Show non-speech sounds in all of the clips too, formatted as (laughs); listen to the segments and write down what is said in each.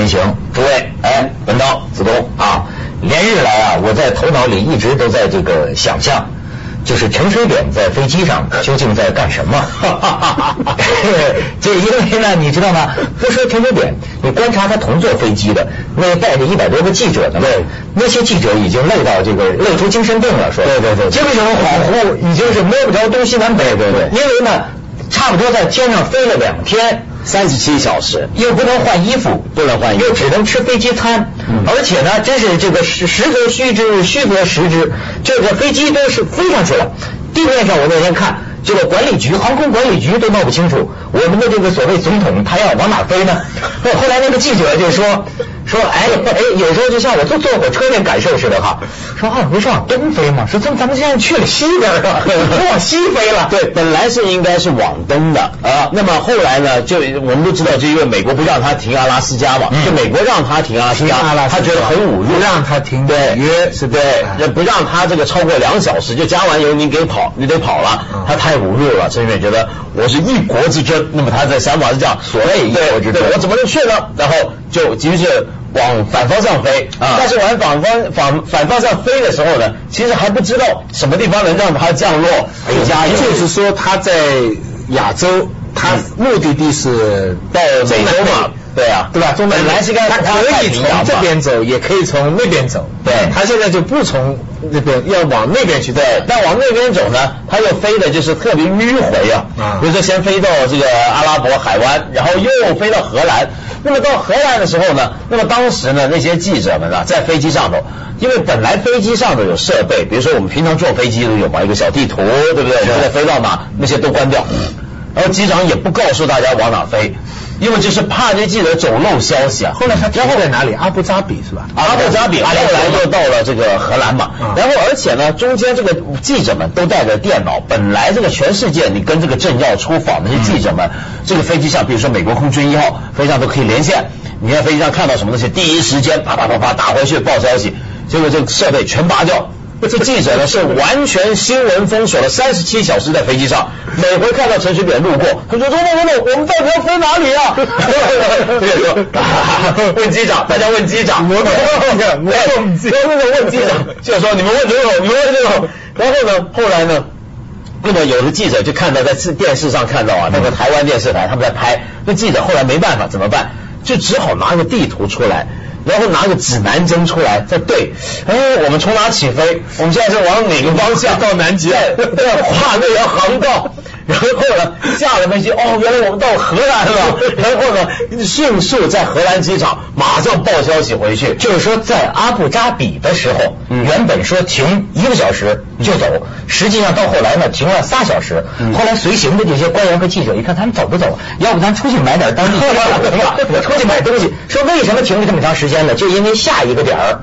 三人行，诸位，哎，文涛、子东啊，连日来啊，我在头脑里一直都在这个想象，就是陈水扁在飞机上究竟在干什么？(laughs) (laughs) 这因为呢，你知道吗？不说陈水扁，你观察他同坐飞机的那带着一百多个记者的，对，那些记者已经累到这个累出精神病了，说对对对精神恍惚，已经是摸不着东西南北，对对对因为呢，差不多在天上飞了两天。三十七小时，又不能换衣服，不能换衣服。又只能吃飞机餐，嗯。而且呢，真是这个实实则虚之，虚则实之，这个飞机都是飞上去了，地面上我那天看。这个管理局，航空管理局都闹不清楚，我们的这个所谓总统他要往哪飞呢？后来那个记者就说说，哎哎，有时候就像我坐坐火车那感受似的哈，说啊，不是往东飞吗？说咱咱们现在去了西边了，(laughs) 都往西飞了。对，本来是应该是往东的啊，那么后来呢，就我们都知道，就因为美国不让他停阿拉斯加嘛，嗯就美国让他停阿拉斯加，他觉得很侮辱，不让他停对纽约是对哎，不让他这个超过两小时，就加完油你给跑，你得跑了，嗯他太侮辱了，陈水扁觉得我是一国之争，那么他的想法是这样，所谓一国之争，我怎么能去呢？然后就急于是往反方向飞啊。但是往反方反反方向飞的时候呢，其实还不知道什么地方能让它降落，哎呦加油就是说它在亚洲，它目的地是到美洲嘛，对啊，对吧？中南本来是该他可以从这边走，也可以从那边走。对。它现在就不从那边，要往那边去。对，但往那边走呢，它又飞的就是特别迂回啊，啊。比如说先飞到这个阿拉伯海湾，然后又飞到荷兰。那么到荷兰的时候呢，那么当时呢，那些记者们啊，在飞机上头，因为本来飞机上头有设备，比如说我们平常坐飞机都有嘛，一个小地图，对不对？现在飞到哪，那些都关掉，然后机长也不告诉大家往哪飞，因为就是怕这记者走漏消息啊。后来他停在哪里？阿布扎比是吧？阿布扎比，后来又到了这个荷兰嘛嗯，然后而且呢，中间这个记者们都带着电脑，本来这个全世界你跟这个政要出访的这些记者们，这个飞机上，比如说美国空军一号飞机上都可以连线，你在飞机上看到什么东西，第一时间啪啪啪啪打回去报消息，结果这个设备全拔掉。这记者呢是完全新闻封锁了三十七小时在飞机上，每回看到陈水扁路过，他说：“总统，总统，我们到底要飞哪里啊？” (laughs) 这个说 (laughs) 问机长，大家问机长，我我问机问问机长，就说你们问总统，你们问总统。然后呢，后来呢？那么有的记者就看到在电视上看到啊，那个台湾电视台他们在拍，那记者后来没办法怎么办？就只好拿个地图出来，然后拿个指南针出来，再对，哎，我们从哪起飞？我们现在是往哪个方向？到南极啊 (laughs) 对，对跨那条航道。然后呢，下了飞机，哦，原来我们到荷兰了。(laughs) 然后呢，迅速在荷兰机场马上报消息回去，就是说，在阿布扎比的时候，嗯原本说停一个小时就走，实际上到后来呢，停了仨小时。嗯后来随行的这些官员和记者一看，他们走不走？要不咱出去买点当地特产吧？(laughs) 我出去买东西。说为什么停了这么长时间呢？就因为下一个点儿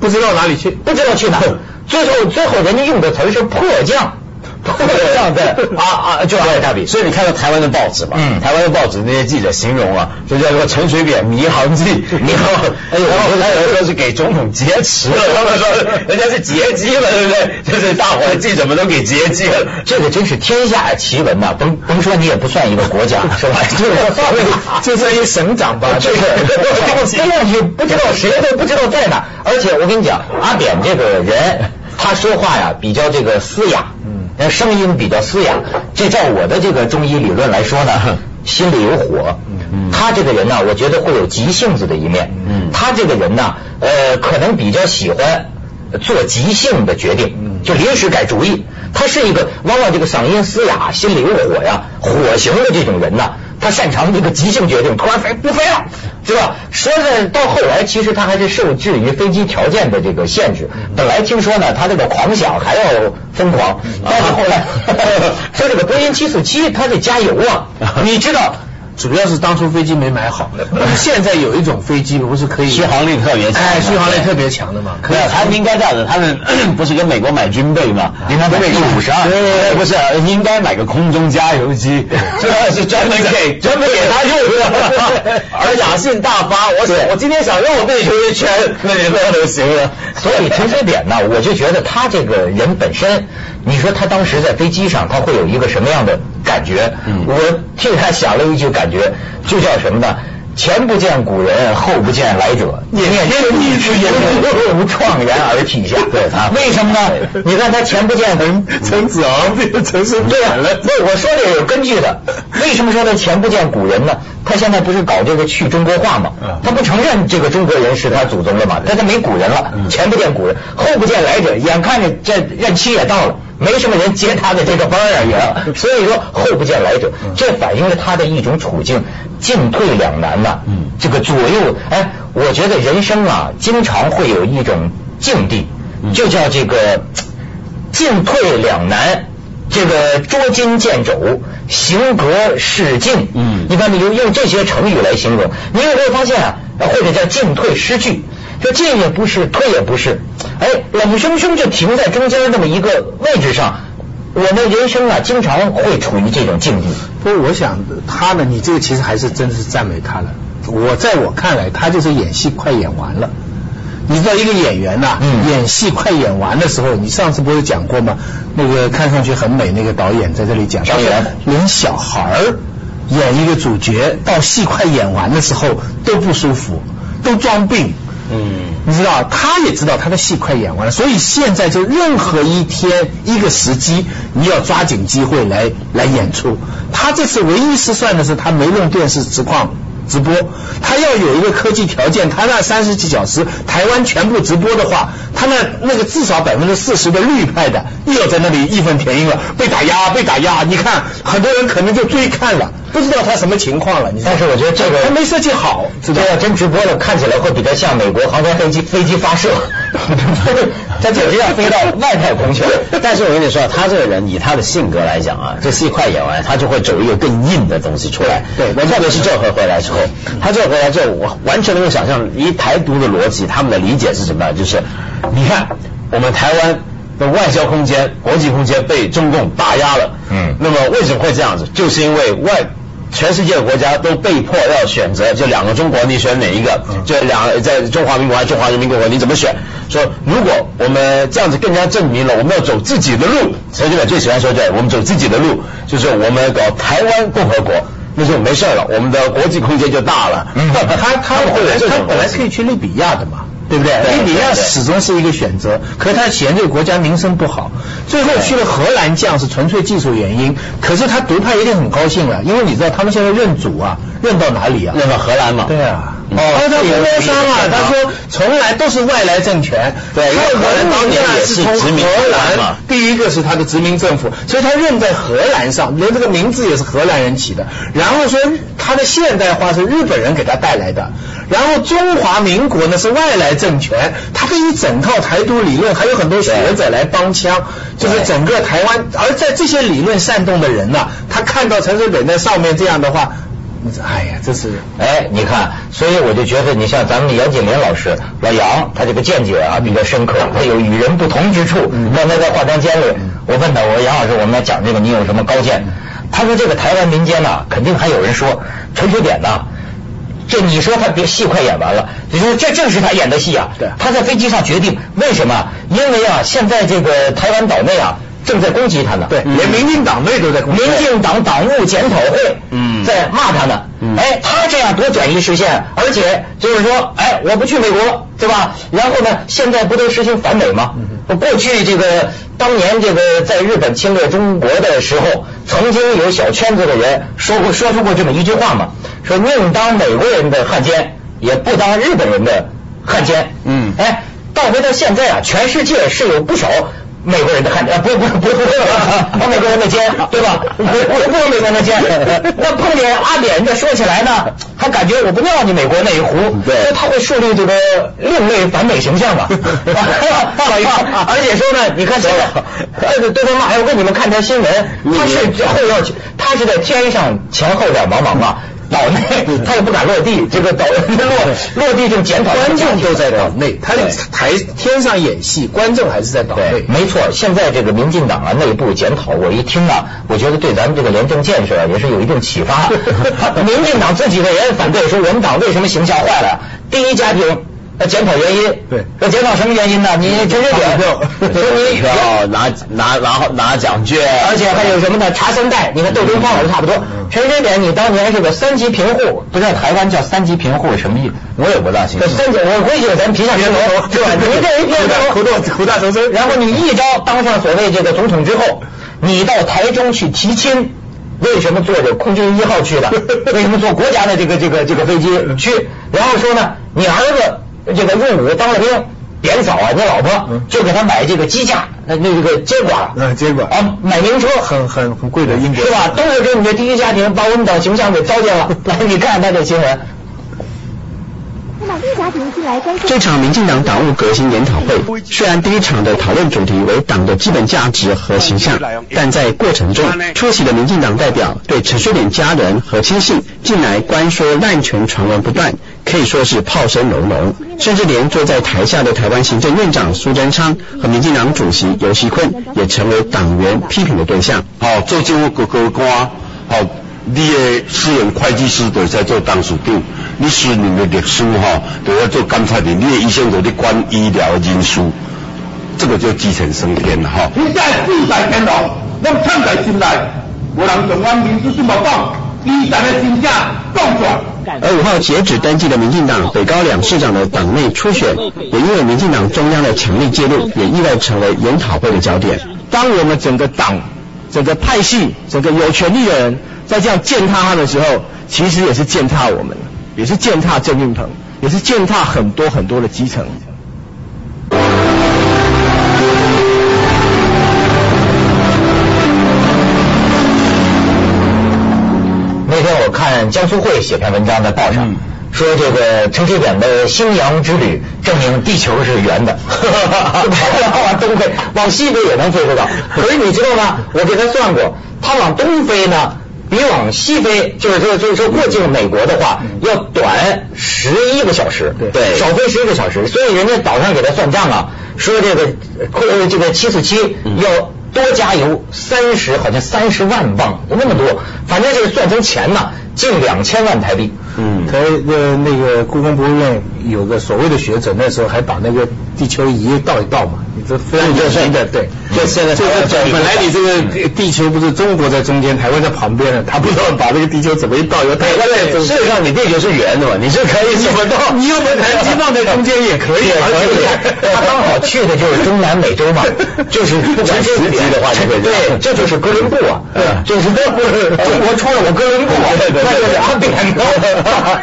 不知道哪里去。不知道去哪儿。最后，最后人家用的词是迫降。迫降在啊啊，就阿布扎比。所以你看到台湾的报纸嘛，嗯台湾的报纸那些记者形容啊，就叫做陈水扁迷航记，迷航，哎呦，然后还有人说是给总统劫持了，(laughs) 他们说人家是劫机了，对不对？就是大伙儿记者们都给劫机了，这个真是天下奇闻呐！甭甭说你也不算一个国家，(laughs) 是吧？就就算一省长吧，(laughs) 就是飞上去不知道谁都不知道在哪，而且我跟你讲，阿扁这个人，他说话呀比较这个嘶哑，嗯，声音比较嘶哑。这照我的这个中医理论来说呢，(laughs) 心里有火。嗯他这个人呢，我觉得会有急性子的一面。嗯他这个人呢，呃，可能比较喜欢做急性的决定，就临时改主意。他是一个往往这个嗓音嘶哑、心里有火呀、火型的这种人呢，他擅长这个即兴决定，突然飞不飞了，对吧？说是到后来，其实他还是受制于飞机条件的这个限制。本来听说呢，他这个狂想还要疯狂，但是后来 (laughs) 说这个波音七四七，他得加油啊，(laughs) 你知道。主要是当初飞机没买好。(laughs) 现在有一种飞机不是可以续航力特别强哎，续航力特别强的嘛。可以对，他们应该这样子，他们 (clears throat) 不是跟美国买军备嘛？应该买跟美国 B-52 对，不是，应该买个空中加油机，这是 (laughs) 专门给专门给他用的，(laughs) 而雅兴大发。我想我今天想绕地球一圈，那你那都行了。所以停车点呢，我就觉得他这个人本身，你说他当时在飞机上，他会有一个什么样的感觉？嗯我替他想了一句感觉，就叫什么呢？前不见古人，后不见来者，念天地之言，吾怆然而涕下。(laughs) 对啊为什么呢？你看他前不见陈子昂这个陈胜对呀、不，我说的也有根据的。为什么说他前不见古人呢？他现在不是搞这个去中国化吗？他不承认这个中国人是他祖宗了嘛？他他没古人了，前不见古人，后不见来者。眼看着这任期也到了，没什么人接他的这个班儿啊也，(laughs) 所以说后不见来者，这反映了他的一种处境，进退两难呐、这个左右，哎，我觉得人生啊，经常会有一种境地，就叫这个 (tsk) 进退两难。这个捉襟见肘，行格使进，嗯一般你用用这些成语来形容，你有没有发现啊？或者叫进退失据，这进也不是，退也不是，哎，冷生生就停在中间那么一个位置上。我们人生啊，经常会处于这种境地。不过我想他呢，你这个其实还是真的是赞美他了。我在我看来，他就是演戏快演完了。你知道一个演员呐、嗯演戏快演完的时候，你上次不是讲过吗？那个看上去很美那个导演在这里讲，导演连小孩儿演一个主角，到戏快演完的时候都不舒服，都装病。嗯，你知道，他也知道他的戏快演完了，所以现在就任何一天一个时机，你要抓紧机会来来演出。他这次唯一失算的是他没用电视实况直播，他要有一个科技条件，他那三十几小时台湾全部直播的话，他那那个至少百分之四十的绿派的又要在那里义愤填膺了，被打压被打压，你看很多人可能就追看了，不知道他什么情况了。你但是我觉得这个他没设计好，知道这要真直播了，看起来会比较像美国航天飞机飞机发射，(laughs) 他简直要飞到外太空去了。但是我跟你说，他这个人以他的性格来讲啊，这戏快演完，他就会走一个更硬的东西出来。对对特别是这回回来之后，他这回来之后，我完全能够想象，以台独的逻辑，他们的理解是什么呢？就是你看，我们台湾的外交空间、国际空间被中共打压了。嗯那么为什么会这样子？就是因为外。全世界的国家都被迫要选择，就两个中国，你选哪一个？就两在中华民国还是中华人民共和国，你怎么选？说如果我们这样子更加证明了我们要走自己的路，陈水扁最喜欢说这，我们走自己的路，就是我们搞台湾共和国，那就没事了，我们的国际空间就大了。嗯他他他本来可以去利比亚的嘛，对不对？对利比亚对对始终是一个选择，可是他嫌这个国家名声不好，最后去了荷兰，将是纯粹技术原因。可是他独派一定很高兴了，因为你知道他们现在认主啊，认到哪里啊？认到荷兰嘛？对啊。嗯。哦，他这个不忧伤啊，他说从来都是外来政权，对因为他荷兰当年也是从殖民荷荷兰嘛，第一个是他的殖民政府，所以他认在荷兰上，连这个名字也是荷兰人起的。然后说他的现代化是日本人给他带来的，然后中华民国呢是外来政权，他的一整套台独理论，还有很多学者来帮腔，就是整个台湾，而在这些理论煽动的人呢，他看到陈水扁在上面这样的话。哎呀，这是哎，你看，所以我就觉得，你像咱们的杨锦麟老师老杨，他这个见解啊比较深刻，他有与人不同之处。刚才在化妆间里，我问他，我说杨老师，我们来讲这个，你有什么高见？他说这个台湾民间呐、肯定还有人说陈水扁呐、这你说他别戏快演完了，你说这正是他演的戏啊。对他在飞机上决定，为什么？因为啊，现在这个台湾岛内啊正在攻击他呢。对，连民进党内都在攻击民进党党务检讨会，嗯在骂他呢。嗯哎，他这样多转移视线，而且就是说，哎，我不去美国了，对吧？然后呢，现在不都实行反美吗？过去这个当年这个在日本侵略中国的时候，曾经有小圈子的人说过说出过这么一句话嘛，说宁当美国人的汉奸，也不当日本人的汉奸。嗯哎，倒回到现在啊，全世界是有不少。美国人的汉奸，不不不不不，美国人的奸，对吧？不不不美国人的奸，那碰见阿扁这说起来呢，还感觉我不尿你美国那一壶，对他会树立这个另类反美形象嘛。而且说呢，你看现在对对对方骂，我给你们看条新闻，他是后要他是在天上前后两茫茫啊。岛内他也不敢落地，这个岛 (laughs) 落落地就检讨观众都在岛内，他对台天上演戏，观众还是在岛内，。没错。现在这个民进党啊内部检讨，我一听啊，我觉得对咱们这个廉政建设啊也是有一定启发。(laughs) 民进党自己的人反对说，我们党为什么形象坏了？第一家庭。要检讨原因。对要检讨什么原因呢？你陈水扁说 (laughs) 你票拿拿然后拿奖券，而且还有什么呢？查三代，你看窦东方也是差不多。陈水扁，你当年是个三级贫户，不知道台湾叫三级贫户什么意思？我也不大清楚这。三级，我估计咱皮下石头对吧？你这一片苦大苦大仇深然后你一招当上所谓这个总统之后，你到台中去提亲。为什么坐这空军一号去的？(laughs) 为什么坐国家的这个这个这个飞机去？然后说呢，你儿子这个入伍当了兵，扁嫂啊，你老婆就给他买这个机架，那那这个接管，嗯接管啊，买名车，很很很贵的英国是吧？都是给你的第一家庭把我们党形象给糟践了。(laughs) 来，你看他这新闻。那么一家庭进来关注这场民进党党务革新研讨会，虽然第一场的讨论主题为党的基本价值和形象，但在过程中，出席的民进党代表对陈水扁家人和亲信近来官说滥权传闻不断，可以说是炮声隆隆，甚至连坐在台下的台湾行政院长苏贞昌和民进党主席游锡坤也成为党员批评的对象。好，做政府各个官，好，你的私人会计师都在做董事长，你私人的律师哈，都要做监察人，你的医生都在管医疗人数，这个就继承升天了哈。你在四在天龙，咱唱在心内，无人从阮民主新闻讲，以前的真正动作。而五号截止登记的民进党北高两市长的党内初选，也因为民进党中央的强力介入，也意外成为研讨会的焦点。当我们整个党、整个派系、整个有权力的人在这样践踏他的时候，其实也是践踏我们，也是践踏郑运鹏，也是践踏很多很多的基层。江苏会写篇文章在报上，说这个陈水扁的星阳之旅证明地球是圆的，往东飞，往西飞也能飞得到。可是你知道吗？我给他算过，他往东飞呢，比往西飞，就是说就是说过境美国的话，要短十一个小时，对少飞十一个小时。所以人家岛上给他算账啊，说这个呃这个七四七要。多加油三十，好像三十万磅，那么多，反正这个算成钱呢，近两千万台币。嗯，他呃那个故宫博物院有个所谓的学者，那时候还把那个地球仪倒一倒嘛，你这非常有名的，对，就现在就是台湾本来你这个地球不是中国在中间，台湾在旁边呢，他不知道把这个地球怎么一倒，又台湾在中间。事实上，你地球是圆的嘛，你是可以怎么倒？(laughs) 你又把台湾放在中间也可以，也可以，他刚好去的就是中南美洲嘛，(laughs) 就是不管实际的话对，这就是哥伦布啊，就是 (laughs) 中国出了我哥伦布啊，那就俩扁的，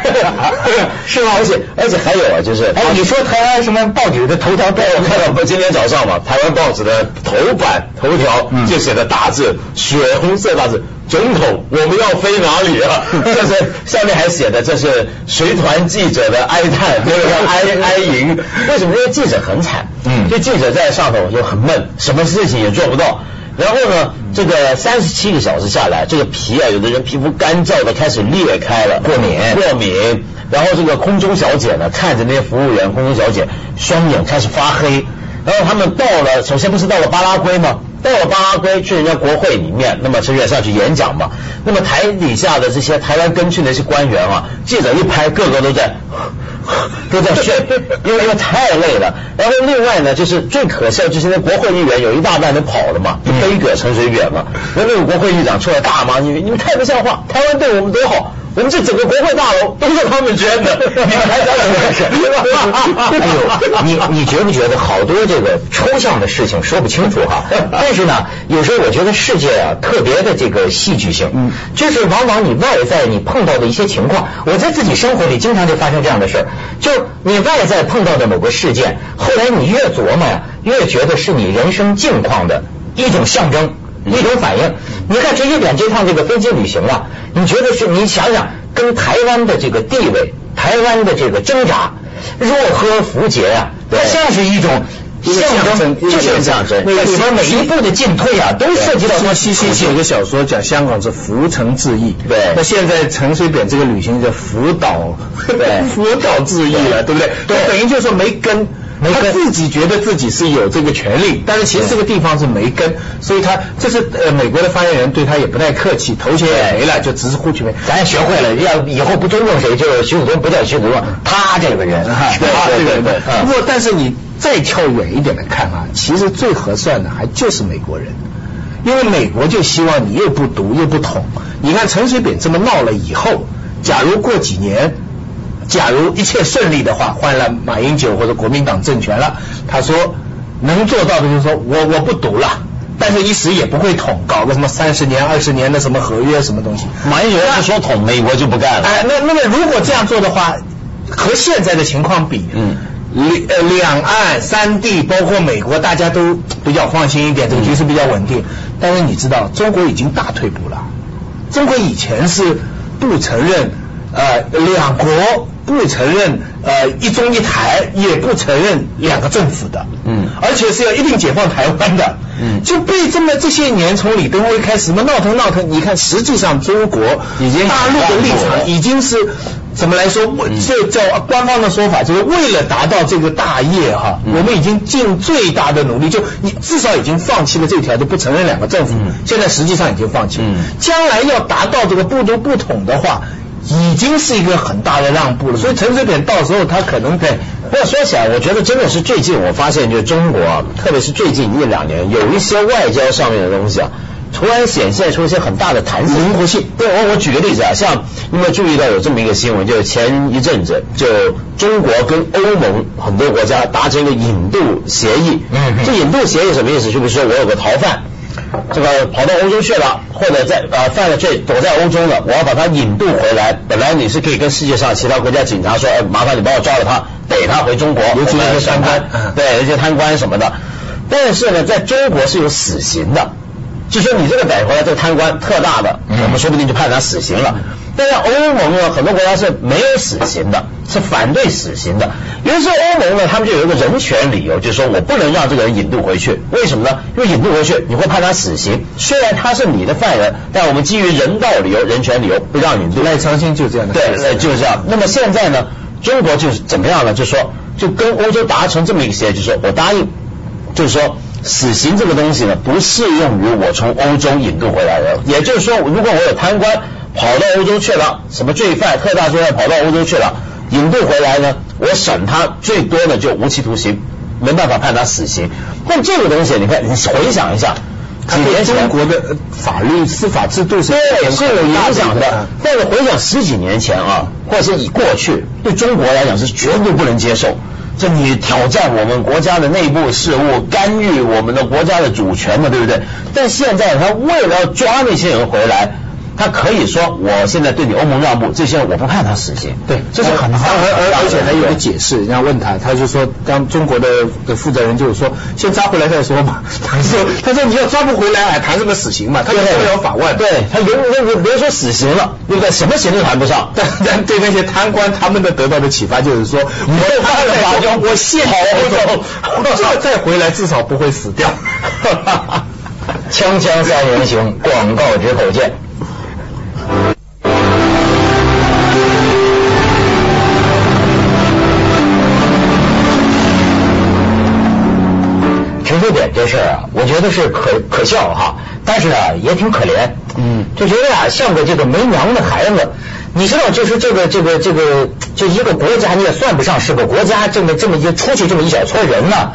(laughs) 是吧？而且而且还有啊，就是哎，你说台湾什么报纸的头条标我看到不，今天早上嘛，台湾报纸的头版头条就写的大字，血红色大字，总统我们要飞哪里啊？(laughs) 这是下面还写的这是随团记者的哀叹，这个哀 (laughs) 哀吟。为什么？因为记者很惨，嗯就记者在上头就很闷，什么事情也做不到。然后呢，这个三十七个小时下来，这个皮啊，有的人皮肤干燥的开始裂开了，过敏过敏。然后这个空中小姐呢，看着那些服务员，空中小姐双眼开始发黑。然后他们到了，首先不是到了巴拉圭吗？到了巴拉圭去人家国会里面，那么陈远上去演讲嘛。那么台底下的这些台湾跟去的一些官员啊，记者一拍，个个都在 (laughs) 都在睡，(laughs) 因为因为太累了。然后另外呢，就是最可笑，就是那国会议员有一大半都跑了嘛，就背葛陈水扁嘛。那那个国会议长出来大骂你，你们太不像话，台湾对我们多好。我们这整个国会大楼都是他们捐的，(laughs) 你们还想怎么回事？哎呦，你你觉不觉得好多这个抽象的事情说不清楚哈？(laughs) 但是呢，有时候我觉得世界啊特别的这个戏剧性，嗯，就是往往你外在你碰到的一些情况，我在自己生活里经常就发生这样的事儿，就你外在碰到的某个事件，后来你越琢磨呀，越觉得是你人生境况的一种象征。一种反应，你看陈水扁这趟这个飞机旅行啊，你觉得是你想想跟台湾的这个地位、台湾的这个挣扎，若何符节呀、它像是一种象征，就是象征那里边每一步的进退啊，都涉及到说西西写个小说讲香港是浮城志异，对那现在陈水扁这个旅行叫浮岛，(laughs) 对福岛志异了，对不对？对等于就是说没跟他自己觉得自己是有这个权利，但是其实这个地方是没根，所以他这是呃美国的发言人对他也不太客气，头衔也没了，就只是呼其名。咱也学会了，要以后不尊重谁，就是徐子东不叫徐子东，他这个人，哈对他对对对。嗯不过，但是你再跳远一点来看啊，其实最合算的还就是美国人，因为美国就希望你又不独又不统。你看陈水扁这么闹了以后，假如过几年。假如一切顺利的话，换了马英九或者国民党政权了，他说能做到的就是说我我不赌了，但是一时也不会捅，搞个什么三十年、二十年的什么合约什么东西。马英九要是说捅，美国就不干了。哎，那那么如果这样做的话，和现在的情况比，嗯，两呃两岸三地包括美国，大家都比较放心一点，这个局势比较稳定。但是你知道，中国已经大退步了。中国以前是不承认呃两国，不承认呃一中一台，也不承认两个政府的，嗯而且是要一定解放台湾的，嗯就被这么这些年从李登辉开始嘛闹腾闹腾，你看实际上中国已经大陆的立场已经是怎么来说？这叫官方的说法，就是为了达到这个大业哈，嗯我们已经尽最大的努力，就你至少已经放弃了这条，就不承认两个政府嗯。现在实际上已经放弃了嗯，将来要达到这个不独不统的话。已经是一个很大的让步了，所以陈水扁到时候他可能对不过说起来，我觉得真的是最近我发现，就是中国啊，特别是最近一两年，有一些外交上面的东西啊，突然显现出一些很大的弹性、灵活性。对，我我举个例子啊，像你有没有注意到有这么一个新闻，就是前一阵子，就中国跟欧盟很多国家达成一个引渡协议。嗯嗯这引渡协议什么意思？就比如说我有个逃犯。这个跑到欧洲去了，或者在呃犯了罪躲在欧洲了，我要把他引渡回来。本来你是可以跟世界上其他国家警察说，哎，麻烦你帮我抓了他，逮他回中国，尤其那些贪官对，那些贪官什么的。但是呢，在中国是有死刑的，就说你这个逮回来这个贪官特大的，嗯我们说不定就判他死刑了。但是欧盟呢，很多国家是没有死刑的，是反对死刑的。于是欧盟呢，他们就有一个人权理由，就是说我不能让这个人引渡回去。为什么呢？因为引渡回去你会判他死刑，虽然他是你的犯人，但我们基于人道理由、人权理由不让引渡。赖昌星就这样的，对，呃就是这样。那么现在呢，中国就是怎么样呢？就是说，就跟欧洲达成这么一个协议，就是说我答应，就是说。死刑这个东西呢，不适用于我从欧洲引渡回来的。也就是说，如果我有贪官跑到欧洲去了，什么罪犯、特大罪犯跑到欧洲去了，引渡回来呢，我审他最多的就无期徒刑，没办法判他死刑。但这个东西，你看，你回想一下，几年前中国的呃法律司法制度是对，是有影响的。但是回想十几年前啊，或者是以过去，对中国来讲是绝对不能接受。这你挑战我们国家的内部事务，干预我们的国家的主权嘛，对不对？但现在他为了要抓那些人回来，他可以说我现在对你欧盟让步，这些人我不判他死刑。对，这是很大而而且还有个个解释，人家问他，他就说，当中国的的负责人就是说，先抓回来再说嘛。他说，他说你要抓不回来，还谈什么死刑嘛？他就不了法外。对他别别别说死刑了，对不对？什么刑都谈不上。但 (laughs) 但对那些贪官，他们的得到的启发就是说，我犯了法就我现跑走，这再回来至少不会死掉。(laughs) 锵锵三人行，广告之后见。这事儿啊，我觉得是可可笑哈，但是呢也挺可怜，嗯就觉得啊像个这个没娘的孩子。你知道，就是这个这个这个，就一个国家你也算不上是个国家，这么这么一出去这么一小撮人呢。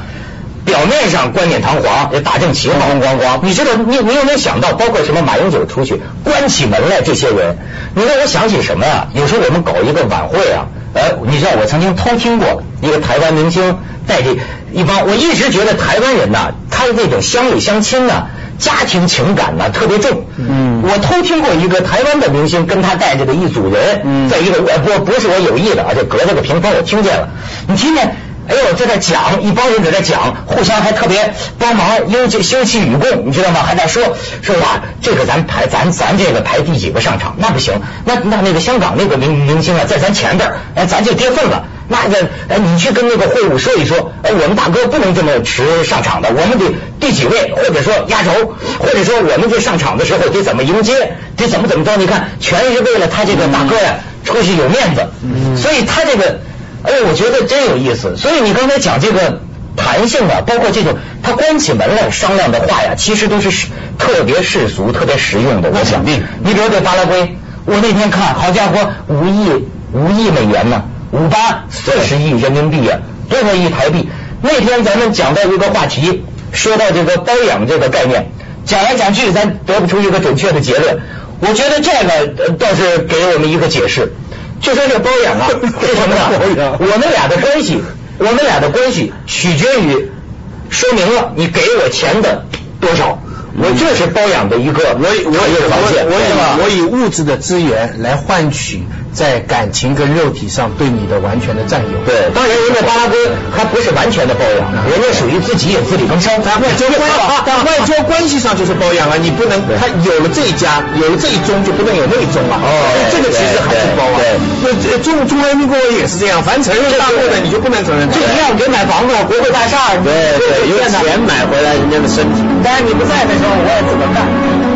表面上冠冕堂皇，也打正旗号，咣咣咣。你知道，你你有没有想到，包括什么马英九出去关起门来，这些人，你让我想起什么呀？有时候我们搞一个晚会啊，呃，你知道我曾经偷听过一个台湾明星带着一帮，我一直觉得台湾人呐，他的那种乡里乡亲呐。家庭情感呢特别重，嗯我偷听过一个台湾的明星跟他带着的一组人，嗯在一个呃不不是我有意的啊，就隔着个屏风我听见了，你听见？哎呦，在那讲，一帮人在这讲，互相还特别帮忙，忧气休戚与共，你知道吗？还在说说哇，这个咱排咱咱这个排第几个上场，那不行，那那那个香港那个明明星啊，在咱前边儿，哎，咱就跌份了。那个，哎，你去跟那个会务说一说，哎，我们大哥不能这么迟上场的，我们得第几位，或者说压轴，或者说我们这上场的时候得怎么迎接，得怎么怎么着？你看，全是为了他这个大哥呀，出去有面子，所以他这个。哎呦，我觉得真有意思。所以你刚才讲这个弹性啊，包括这种他关起门来商量的话呀，其实都是世特别世俗、特别实用的。我想，你比如对巴拉圭，我那天看好家伙，五亿五亿美元呢，五八四十亿人民币啊，多少亿台币？那天咱们讲到一个话题，说到这个包养这个概念，讲来讲去，咱得不出一个准确的结论。我觉得这个呃倒是给我们一个解释，就说这包养啊 (laughs) 为什么呢？我们俩的关系，我们俩的关系取决于说明了你给我钱的多少，我这是包养的一个我我我以考验条件，我以我以物质的资源来换取在感情跟肉体上对你的完全的占有。对，当然人家巴拉圭还不是完全的包养，人家属于自己也自力更生。在外交 (laughs) 外交关系上就是包养啊，你不能他有了这一家，有了这一宗就不能有那一宗了。哦这个其实还是包啊。对那中中华人民共和国也是这样，凡承认大陆的你就不能承认。就一样，给买房子、国会大厦，对对，用用钱买回来人家的身体。但是你不在的时候，我也自个儿干。